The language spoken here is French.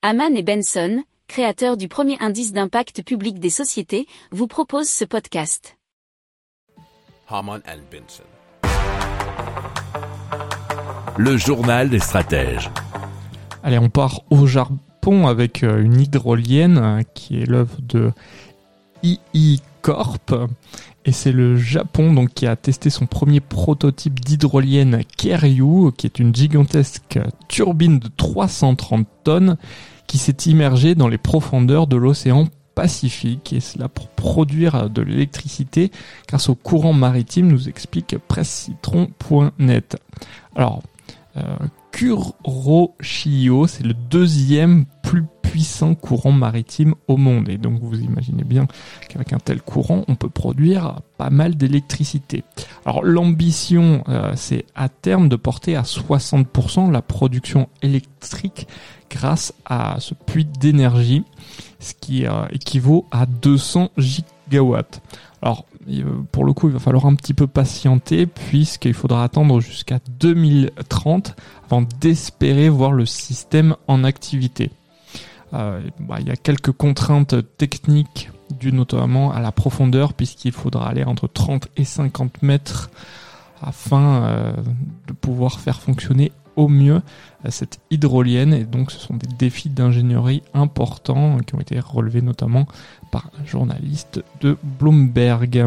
Haman et Benson, créateurs du premier indice d'impact public des sociétés, vous proposent ce podcast. Haman and Benson. Le journal des stratèges. Allez, on part au Japon avec euh, une hydrolienne euh, qui est l'œuvre de II Corp. Et c'est le Japon donc qui a testé son premier prototype d'hydrolienne Keryu, qui est une gigantesque turbine de 330 tonnes qui s'est immergée dans les profondeurs de l'océan Pacifique et cela pour produire de l'électricité grâce au courant maritime, nous explique pressecitron.net. Alors, euh, Kuroshio, c'est le deuxième plus puissant courant maritime au monde. Et donc vous imaginez bien qu'avec un tel courant, on peut produire pas mal d'électricité. Alors l'ambition, euh, c'est à terme de porter à 60% la production électrique grâce à ce puits d'énergie, ce qui euh, équivaut à 200 gigawatts. Alors pour le coup, il va falloir un petit peu patienter puisqu'il faudra attendre jusqu'à 2030 avant d'espérer voir le système en activité. Euh, bah, il y a quelques contraintes techniques dues notamment à la profondeur puisqu'il faudra aller entre 30 et 50 mètres afin euh, de pouvoir faire fonctionner au mieux euh, cette hydrolienne et donc ce sont des défis d'ingénierie importants qui ont été relevés notamment par un journaliste de Bloomberg.